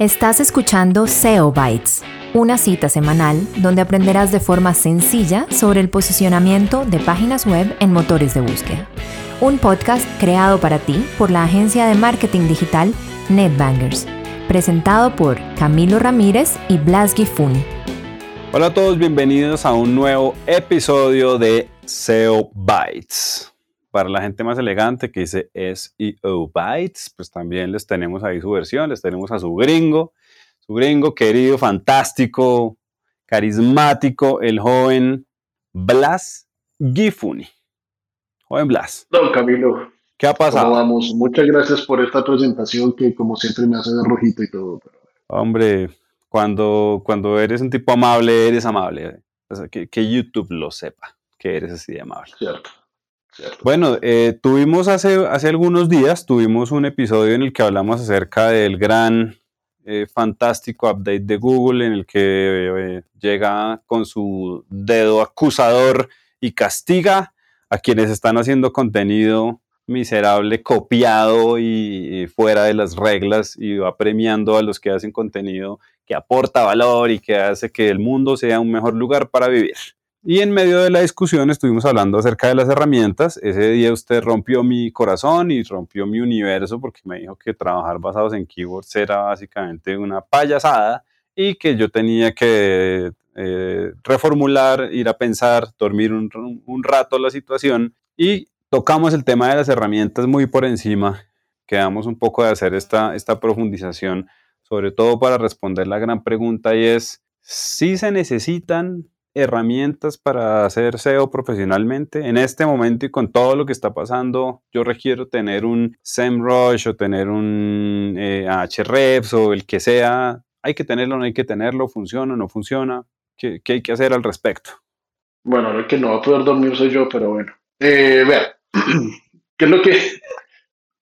Estás escuchando SEO Bytes, una cita semanal donde aprenderás de forma sencilla sobre el posicionamiento de páginas web en motores de búsqueda. Un podcast creado para ti por la agencia de marketing digital NetBangers, presentado por Camilo Ramírez y Blas Gifun. Hola a todos, bienvenidos a un nuevo episodio de SEO Bytes para la gente más elegante que dice SEO Bytes, pues también les tenemos ahí su versión, les tenemos a su gringo, su gringo querido, fantástico, carismático, el joven Blas Gifuni. Joven Blas. Don Camilo. ¿Qué ha pasado? vamos? Muchas gracias por esta presentación que como siempre me hace de rojito y todo. Hombre, cuando, cuando eres un tipo amable, eres amable. que, que YouTube lo sepa, que eres así de amable. Cierto. Bueno, eh, tuvimos hace, hace algunos días, tuvimos un episodio en el que hablamos acerca del gran, eh, fantástico update de Google en el que eh, llega con su dedo acusador y castiga a quienes están haciendo contenido miserable, copiado y, fuera de las reglas y va premiando a los que hacen contenido que aporta valor y que hace que el mundo sea un mejor lugar para vivir. Y en medio de la discusión estuvimos hablando acerca de las herramientas. Ese día usted rompió mi corazón y rompió mi universo porque me dijo que trabajar basados en keywords era básicamente una payasada y que yo tenía que eh, reformular, ir a pensar, dormir un, rato la situación y tocamos el tema de las herramientas muy por encima. Quedamos un poco de hacer esta, esta profundización, sobre todo para responder la gran pregunta y es, si se necesitan herramientas para hacer SEO profesionalmente. En este momento y con todo lo que está pasando, yo requiero tener un SEMrush o tener un eh, Ahrefs o el que sea. Hay que tenerlo, no hay que tenerlo, funciona, o no funciona. ¿Qué, hay que hacer al respecto? Bueno, el que no va a poder dormir soy yo, pero bueno. Eh, vea, ¿qué es lo que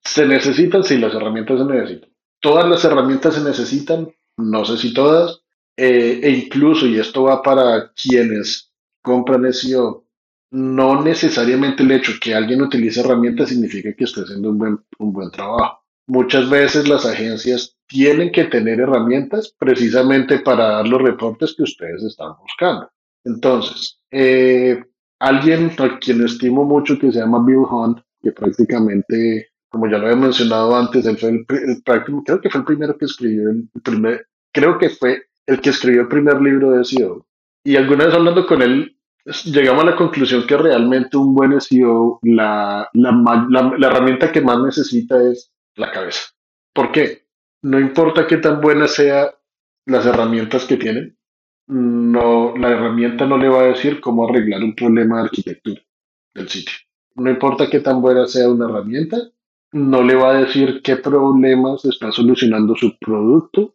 se necesitan? Sí, las herramientas se necesitan. Todas las herramientas se necesitan, no sé si todas, eh, e incluso, y esto va para quienes compran SEO, no necesariamente el hecho que alguien utilice herramientas significa que esté haciendo un buen, un buen trabajo. Muchas veces las agencias tienen que tener herramientas precisamente para dar los reportes que ustedes están buscando. Entonces, eh, alguien a quien estimo mucho que se llama Bill Hunt, que prácticamente, como ya lo había mencionado antes, él fue el, creo que fue el primero que escribió el primer, creo que fue el que escribió el primer libro de SEO. Y alguna vez hablando con él, llegamos a la conclusión que realmente un buen SEO, la, la, herramienta que más necesita es la cabeza. ¿Por qué? No importa qué tan buenas sean las herramientas que tienen, no, la herramienta no le va a decir cómo arreglar un problema de arquitectura del sitio. No importa qué tan buena sea una herramienta, no le va a decir qué problemas está solucionando su producto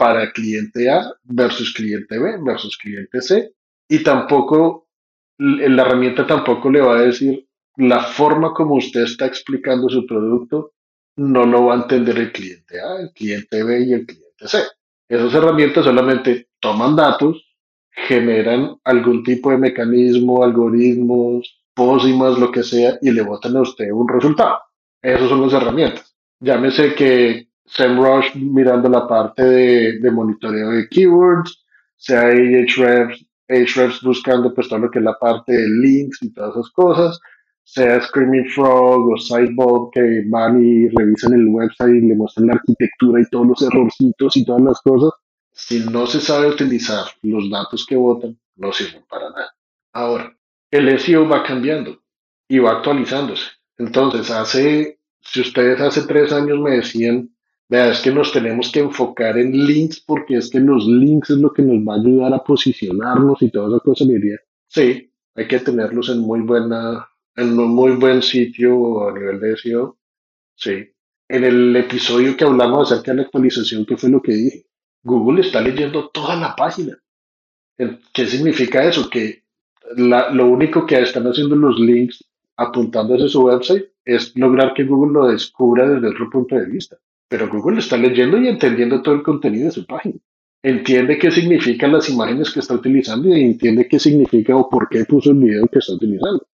para cliente A versus cliente B versus cliente C. Y tampoco, la herramienta tampoco le va a decir la forma como usted está explicando su producto, no lo va a entender el cliente A, el cliente B y el cliente C. Esas herramientas solamente toman datos, generan algún tipo de mecanismo, algoritmos, pósimas, lo que sea, y le botan a usted un resultado. Esas son las herramientas. Llámese que SEMrush mirando la parte de, monitoreo de keywords, sea Ahrefs, Ahrefs buscando pues todo lo que es la parte de links y todas esas cosas, sea Screaming Frog o Sideball que van y revisan el website y le muestran la arquitectura y todos los errorcitos y todas las cosas, si no se sabe utilizar los datos que votan, no sirven para nada. Ahora, el SEO va cambiando y va actualizándose. Entonces, hace, si ustedes hace tres años me decían Es que nos tenemos que enfocar en links porque es que los links es lo que nos va a ayudar a posicionarnos y toda esa cosa. Diría, sí, hay que tenerlos en muy buena, en un muy buen sitio a nivel de SEO. Sí. En el episodio que hablamos acerca de la actualización, ¿qué fue lo que dije? Google está leyendo toda la página. ¿Qué significa eso? Que lo único que están haciendo los links apuntando a su website es lograr que Google lo descubra desde otro punto de vista. Pero Google está leyendo y entendiendo todo el contenido de su página. Entiende qué significan las imágenes que está utilizando y entiende qué significa o por qué puso el video que está utilizando.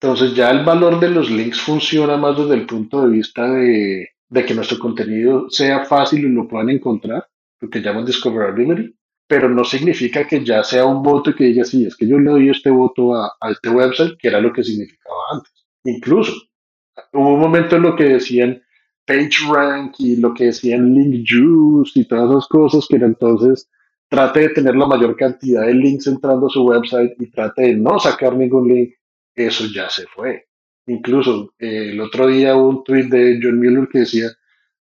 Entonces ya el valor de los links funciona más desde el punto de vista de, que nuestro contenido sea fácil y lo puedan encontrar lo que llaman discoverability, pero no significa que ya sea un voto que diga, sí, es que yo le doy este voto a, a este website, que era lo que significaba antes. Incluso, hubo un momento en lo que decían PageRank y lo que decían Link Juice y todas esas cosas era entonces trate de tener la mayor cantidad de links entrando a su website y trate de no sacar ningún link, eso ya se fue. Incluso eh, el otro día hubo un tweet de John Mueller que decía,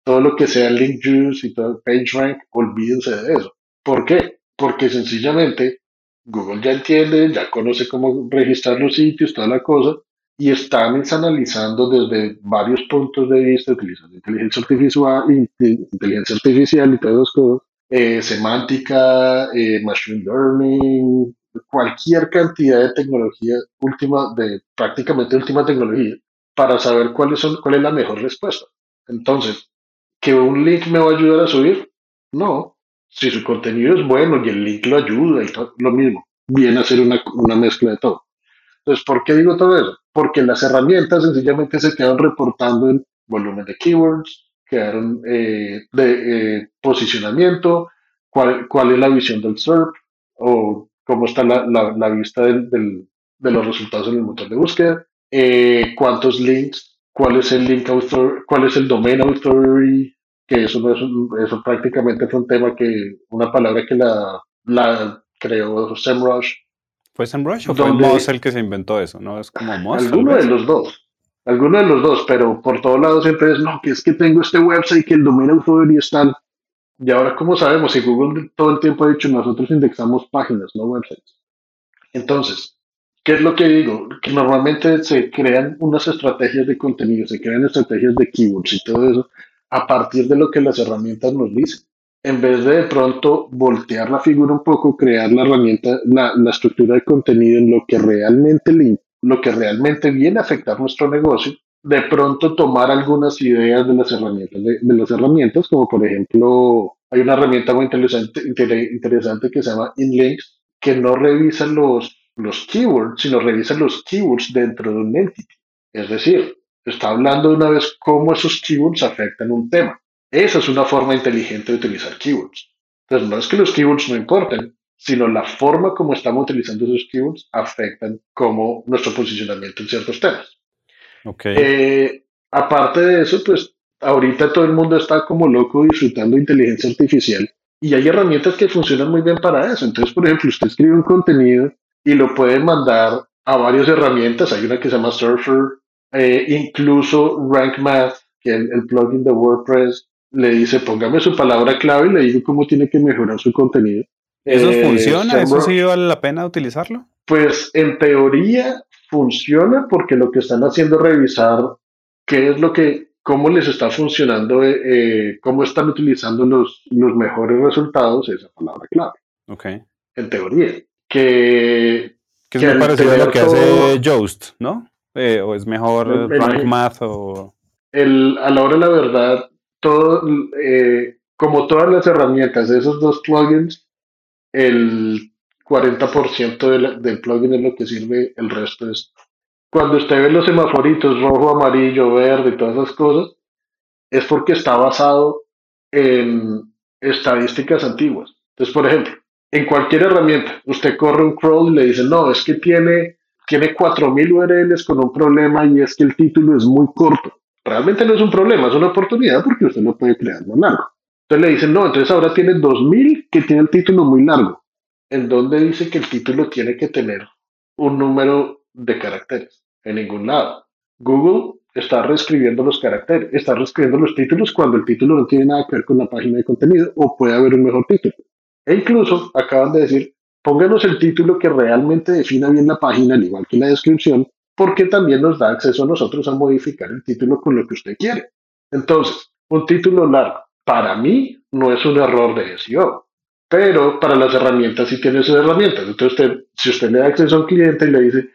todo lo que sea link juice y todo PageRank, olvídense de eso. ¿Por qué? Porque sencillamente Google ya entiende, ya conoce cómo registrar los sitios, toda la cosa, y están analizando desde varios puntos de vista, utilizando inteligencia artificial, artificial y todas esas cosas, eh, semántica, eh, machine learning, cualquier cantidad de tecnología última, de prácticamente última tecnología, para saber cuáles son, cuál es la mejor respuesta. Entonces, ¿que un link me va a ayudar a subir? No. Si su contenido es bueno y el link lo ayuda y todo, lo mismo. Viene a ser una, una mezcla de todo. Entonces, ¿por qué digo todo eso? Porque las herramientas sencillamente se quedan reportando en volumen de keywords, quedaron eh, de eh, posicionamiento, cuál, cuál es la visión del SERP o cómo está la, la, vista del, del, de los resultados en el motor de búsqueda, eh, cuántos links, cuál es el link author, cuál es el domain authority, que eso, no es eso prácticamente fue un tema que, una palabra que la, la creó SEMrush. ¿Fue SEMrush o fue Moz el que se inventó eso? ¿No? Es como Moz. Alguno de los dos. Alguno de los dos, pero por todos lados siempre es, no, que es que tengo este website que el domain authority está y ahora, ¿cómo sabemos? Si Google todo el tiempo ha dicho, nosotros indexamos páginas, no websites. Entonces, ¿qué es lo que digo? Que normalmente se crean unas estrategias de contenido, se crean estrategias de keywords y todo eso a partir de lo que las herramientas nos dicen. En vez de de pronto voltear la figura un poco, crear la herramienta, la, la estructura de contenido en lo que realmente lo que realmente viene a afectar nuestro negocio, de pronto tomar algunas ideas de las herramientas, de, las herramientas, como por ejemplo, hay una herramienta muy interesante, interesante que se llama InLinks, que no revisa los, los keywords, sino revisa los keywords dentro de un entity. Es decir, está hablando de una vez cómo esos keywords afectan un tema. Esa es una forma inteligente de utilizar keywords. Entonces, no es que los keywords no importen, sino la forma como estamos utilizando esos keywords afectan como nuestro posicionamiento en ciertos temas. Okay. Eh, aparte de eso, pues ahorita todo el mundo está como loco disfrutando de inteligencia artificial y hay herramientas que funcionan muy bien para eso. Entonces, por ejemplo, usted escribe un contenido y lo puede mandar a varias herramientas. Hay una que se llama Surfer, eh, incluso Rank Math, que es el, plugin de WordPress, le dice póngame su palabra clave y le digo cómo tiene que mejorar su contenido. ¿Eso eh, funciona? ¿Eso sí vale la pena utilizarlo? Pues en teoría funciona porque lo que están haciendo es revisar qué es lo que, cómo les está funcionando, eh, eh, cómo están utilizando los, los mejores resultados, esa palabra clave. Ok. En teoría. Que, que es muy parecido a lo que hace Yoast, ¿no? Eh, o es mejor Rank Math o... El, a la hora de la verdad, todo, como todas las herramientas, esos dos plugins, el 40% del plugin es lo que sirve, el resto es... Cuando usted ve los semaforitos rojo, amarillo, verde y todas esas cosas, es porque está basado en estadísticas antiguas. Entonces, por ejemplo, en cualquier herramienta, usted corre un crawl y le dice, no, es que tiene, tiene 4.000 URLs con un problema y es que el título es muy corto. Realmente no es un problema, es una oportunidad porque usted lo puede crear más largo. Entonces le dicen, no, entonces ahora tiene 2.000 que tiene el título muy largo en donde dice que el título tiene que tener un número de caracteres. En ningún lado. Google está reescribiendo los caracteres, está reescribiendo los títulos cuando el título no tiene nada que ver con la página de contenido o puede haber un mejor título. E incluso acaban de decir, pónganos el título que realmente defina bien la página, al igual que la descripción, porque también nos da acceso a nosotros a modificar el título con lo que usted quiere. Entonces, un título largo, para mí, no es un error de SEO pero para las herramientas sí tiene sus herramientas. Entonces, usted, si usted le da acceso a un cliente y le dice,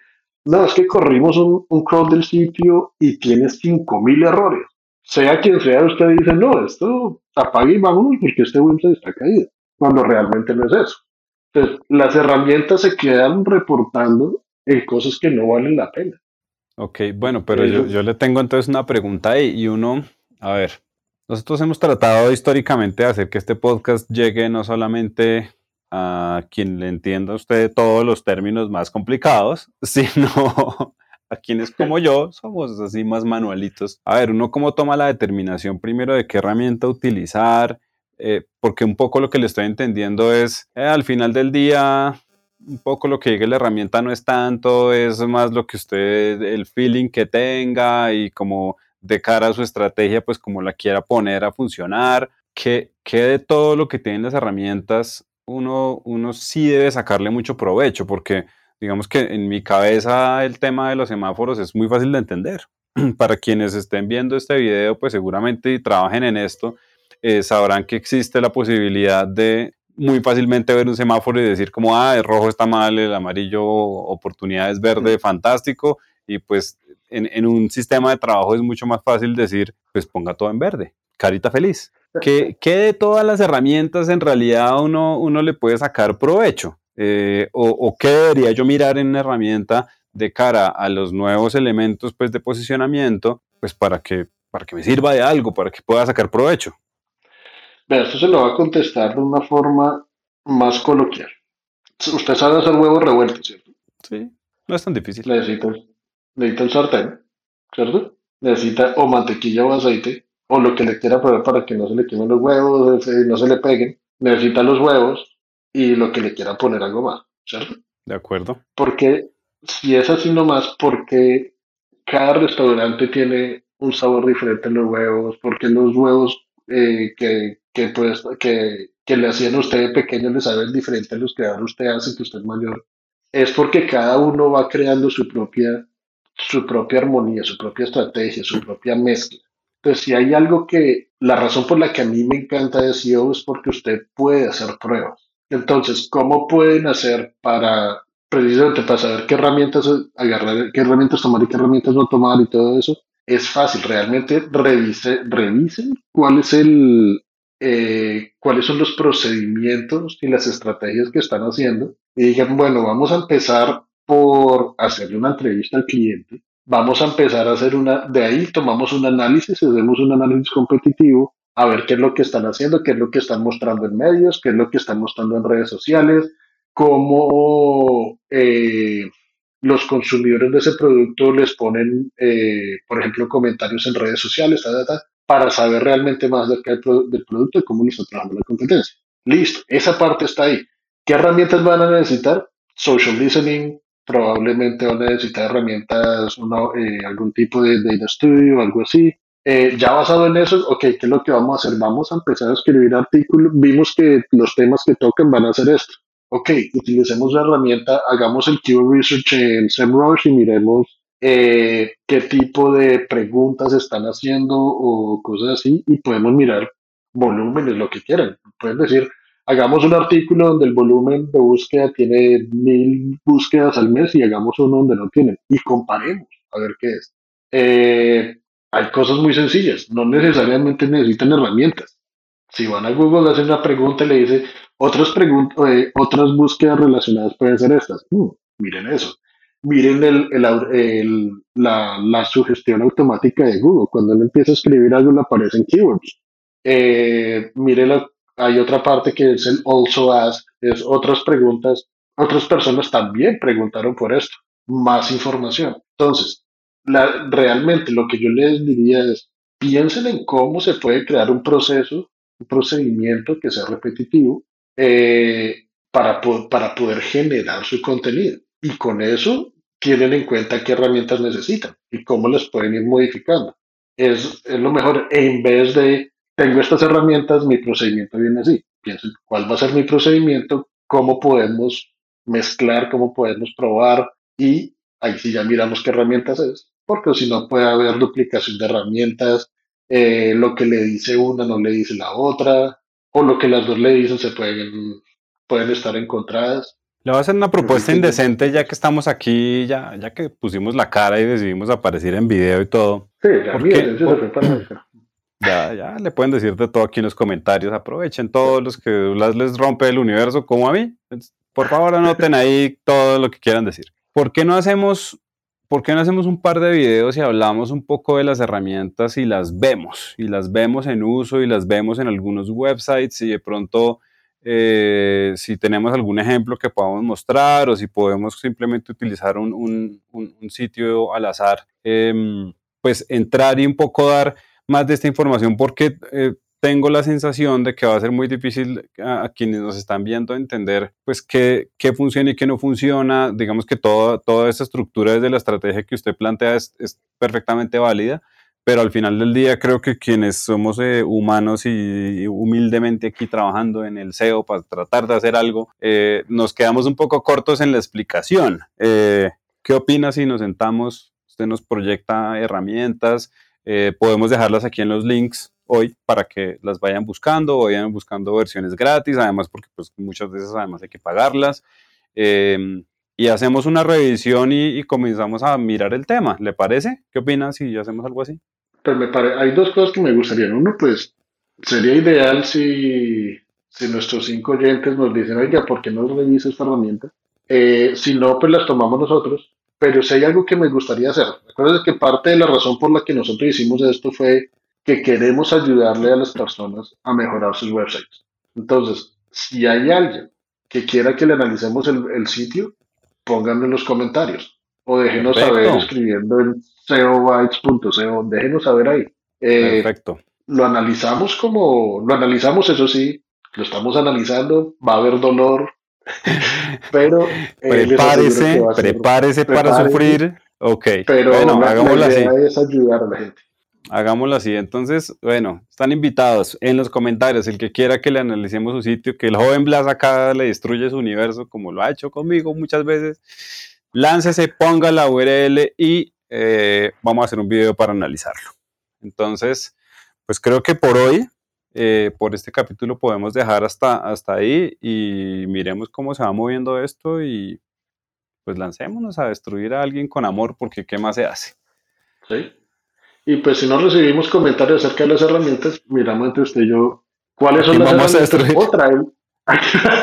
no, es que corrimos un, un crawl del sitio y tiene 5.000 errores, sea quien sea, usted dice, no, esto apague y vámonos porque este website está caído, cuando realmente no es eso. Entonces, las herramientas se quedan reportando en cosas que no valen la pena. Ok, bueno, pero yo, yo, le tengo entonces una pregunta ahí y uno, a ver, Nosotros hemos tratado históricamente de hacer que este podcast llegue no solamente a quien le entienda a usted todos los términos más complicados, sino a quienes como yo somos así más manualitos. A ver, uno cómo toma la determinación primero de qué herramienta utilizar, eh, porque un poco lo que le estoy entendiendo es, eh, al final del día, un poco lo que llegue la herramienta no es tanto, es más lo que usted, el feeling que tenga y como de cara a su estrategia, pues como la quiera poner a funcionar, que, que de todo lo que tienen las herramientas uno, uno sí debe sacarle mucho provecho, porque digamos que en mi cabeza el tema de los semáforos es muy fácil de entender. Para quienes estén viendo este video, pues seguramente trabajen en esto, eh, sabrán que existe la posibilidad de muy fácilmente ver un semáforo y decir como, ah, el rojo está mal, el amarillo oportunidad es verde, fantástico, y pues en, en, un sistema de trabajo es mucho más fácil decir, pues ponga todo en verde, carita feliz. ¿Qué, qué de todas las herramientas en realidad uno, uno le puede sacar provecho? Eh, o, qué debería yo mirar en una herramienta de cara a los nuevos elementos pues, de posicionamiento, pues para que, para que me sirva de algo, para que pueda sacar provecho. Vea, esto se lo va a contestar de una forma más coloquial. Usted sabe hacer huevos revueltos, ¿cierto? Sí, no es tan difícil. Necesita, necesita un sartén, ¿cierto? Necesita o mantequilla o aceite, o lo que le quiera poner para que no se le quemen los huevos, no se le peguen. Necesita los huevos, y lo que le quieran poner algo más, ¿cierto? De acuerdo. Porque si es así nomás, porque cada restaurante tiene un sabor diferente en los huevos, porque los huevos eh, que, que, pues, que, que, le hacían a usted de pequeño le saben diferente a los que ahora usted hace que usted es mayor, es porque cada uno va creando su propia, su propia armonía, su propia estrategia, su propia mezcla. Entonces, si hay algo que, la razón por la que a mí me encanta de SEO es porque usted puede hacer pruebas. Entonces, ¿cómo pueden hacer para, precisamente para saber qué herramientas agarrar, qué herramientas tomar y qué herramientas no tomar y todo eso? Es fácil, realmente revise, revisen cuál es el, eh, cuáles son los procedimientos y las estrategias que están haciendo. Y digan, bueno, vamos a empezar por hacerle una entrevista al cliente, vamos a empezar a hacer una, de ahí tomamos un análisis, hacemos un análisis competitivo a ver qué es lo que están haciendo, qué es lo que están mostrando en medios, qué es lo que están mostrando en redes sociales, cómo eh, los consumidores de ese producto les ponen, eh, por ejemplo, comentarios en redes sociales, para saber realmente más del, del producto y cómo lo está la competencia. Listo, esa parte está ahí. ¿Qué herramientas van a necesitar? Social listening, probablemente van a necesitar herramientas, eh, algún tipo de data studio, algo así. Eh, ya basado en eso, ok, ¿qué es lo que vamos a hacer? Vamos a empezar a escribir artículos. Vimos que los temas que tocan van a ser esto. Ok, utilicemos la herramienta, hagamos el keyword research en SEMrush y miremos eh, qué tipo de preguntas están haciendo o cosas así y podemos mirar volúmenes, lo que quieran. Pueden decir, hagamos un artículo donde el volumen de búsqueda tiene mil búsquedas al mes y hagamos uno donde no tienen y comparemos a ver qué es. Eh, hay cosas muy sencillas, no necesariamente necesitan herramientas. Si van a Google, hacen una pregunta y le dice, otras, eh, otras búsquedas relacionadas pueden ser estas. Mm, miren eso. Miren el, la, sugestión automática de Google. Cuando él empieza a escribir algo, le aparecen keywords. Eh, miren, hay otra parte que es el also ask, es otras preguntas. Otras personas también preguntaron por esto. Más información. Entonces, realmente lo que yo les diría es, piensen en cómo se puede crear un proceso, un procedimiento que sea repetitivo eh, para, para poder generar su contenido. Y con eso tienen en cuenta qué herramientas necesitan y cómo las pueden ir modificando. Es, es lo mejor. En vez de, tengo estas herramientas, mi procedimiento viene así. Piensen cuál va a ser mi procedimiento, cómo podemos mezclar, cómo podemos probar y ahí sí ya miramos qué herramientas es porque si no puede haber duplicación de herramientas, eh, lo que le dice una no le dice la otra, o lo que las dos le dicen se pueden, pueden estar encontradas. Le voy a hacer una propuesta indecente ya que estamos aquí, ya, ya que pusimos la cara y decidimos aparecer en video y todo. Sí, ya, ya, ya le pueden decir de todo aquí en los comentarios. Aprovechen todos los que les rompe el universo, como a mí. Por favor, anoten ahí todo lo que quieran decir. ¿Por qué no hacemos ¿por qué no hacemos un par de videos y hablamos un poco de las herramientas y las vemos? Y las vemos en uso y las vemos en algunos websites y de pronto eh, si tenemos algún ejemplo que podamos mostrar o si podemos simplemente utilizar un, sitio al azar, em, pues entrar y un poco dar más de esta información porque eh, tengo la sensación de que va a ser muy difícil a, quienes nos están viendo entender pues qué, qué, funciona y qué no funciona. Digamos que toda, toda esta estructura desde la estrategia que usted plantea es, es perfectamente válida, pero al final del día creo que quienes somos eh, humanos y, humildemente aquí trabajando en el SEO para tratar de hacer algo, eh, nos quedamos un poco cortos en la explicación. Eh, ¿Qué opina si nos sentamos? Usted nos proyecta herramientas, podemos dejarlas aquí en los links hoy para que las vayan buscando, vayan buscando versiones gratis, además porque pues muchas veces además hay que pagarlas. Y hacemos una revisión y, comenzamos a mirar el tema. ¿Le parece? ¿Qué opinas si hacemos algo así? Pues me hay dos cosas que me gustarían. Uno, pues sería ideal si, si nuestros cinco oyentes nos dicen, oiga, ¿por qué no revisa esta herramienta? Eh, si no, pues las tomamos nosotros. Pero si hay algo que me gustaría hacer, recuerda que parte de la razón por la que nosotros hicimos esto fue que queremos ayudarle a las personas a mejorar sus websites. Entonces, si hay alguien que quiera que le analicemos el, sitio, pónganlo en los comentarios o déjenos saber escribiendo en seobytes.co, déjenos saber ahí. Eh, Perfecto. Lo analizamos como, lo analizamos, eso sí, lo estamos analizando, va a haber dolor, pero... Eh, prepárese, prepárese para sufrir. Ok, pero bueno, la, idea es ayudar a la gente. Hagámoslo así. Entonces, bueno, están invitados en los comentarios. El que quiera que le analicemos su sitio, que el joven Blas acá le destruye su universo, como lo ha hecho conmigo muchas veces, láncese, ponga la URL y eh, vamos a hacer un video para analizarlo. Entonces, pues creo que por hoy, eh, por este capítulo, podemos dejar hasta, hasta ahí y miremos cómo se va moviendo esto y pues lancémonos a destruir a alguien con amor, porque ¿qué más se hace? Sí. Y pues si no recibimos comentarios acerca de las herramientas, miramos entre usted y yo cuáles son las vamos herramientas a destruir?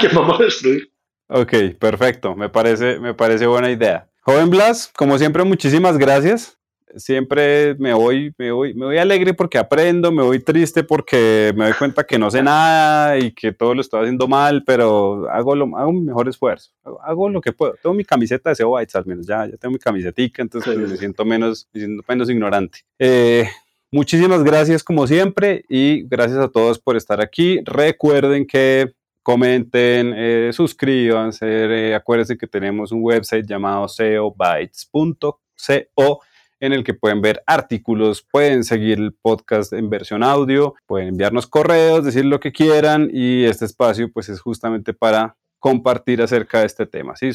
que vamos a destruir. Ok, perfecto. Me parece, me parece buena idea. Joven Blas, como siempre, muchísimas gracias siempre me voy, me voy, me voy alegre porque aprendo, me voy triste porque me doy cuenta que no sé nada y que todo lo estoy haciendo mal, pero hago, lo, hago un mejor esfuerzo, hago, lo que puedo. Tengo mi camiseta de SEO Bytes al menos, ya, ya tengo mi camisetica, entonces me, siento menos, me siento menos ignorante. Eh, muchísimas gracias como siempre y gracias a todos por estar aquí. Recuerden que comenten, eh, suscríbanse, eh, acuérdense que tenemos un website llamado seobytes.co en el que pueden ver artículos, pueden seguir el podcast en versión audio, pueden enviarnos correos, decir lo que quieran y este espacio pues es justamente para compartir acerca de este tema. Si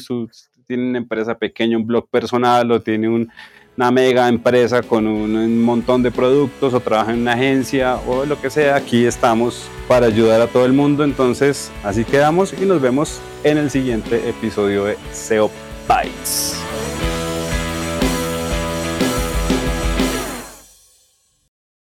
tiene una empresa pequeña, un blog personal o tiene una mega empresa con un, un, montón de productos o trabaja en una agencia o lo que sea, aquí estamos para ayudar a todo el mundo. Entonces, así quedamos y nos vemos en el siguiente episodio de SEO Bytes.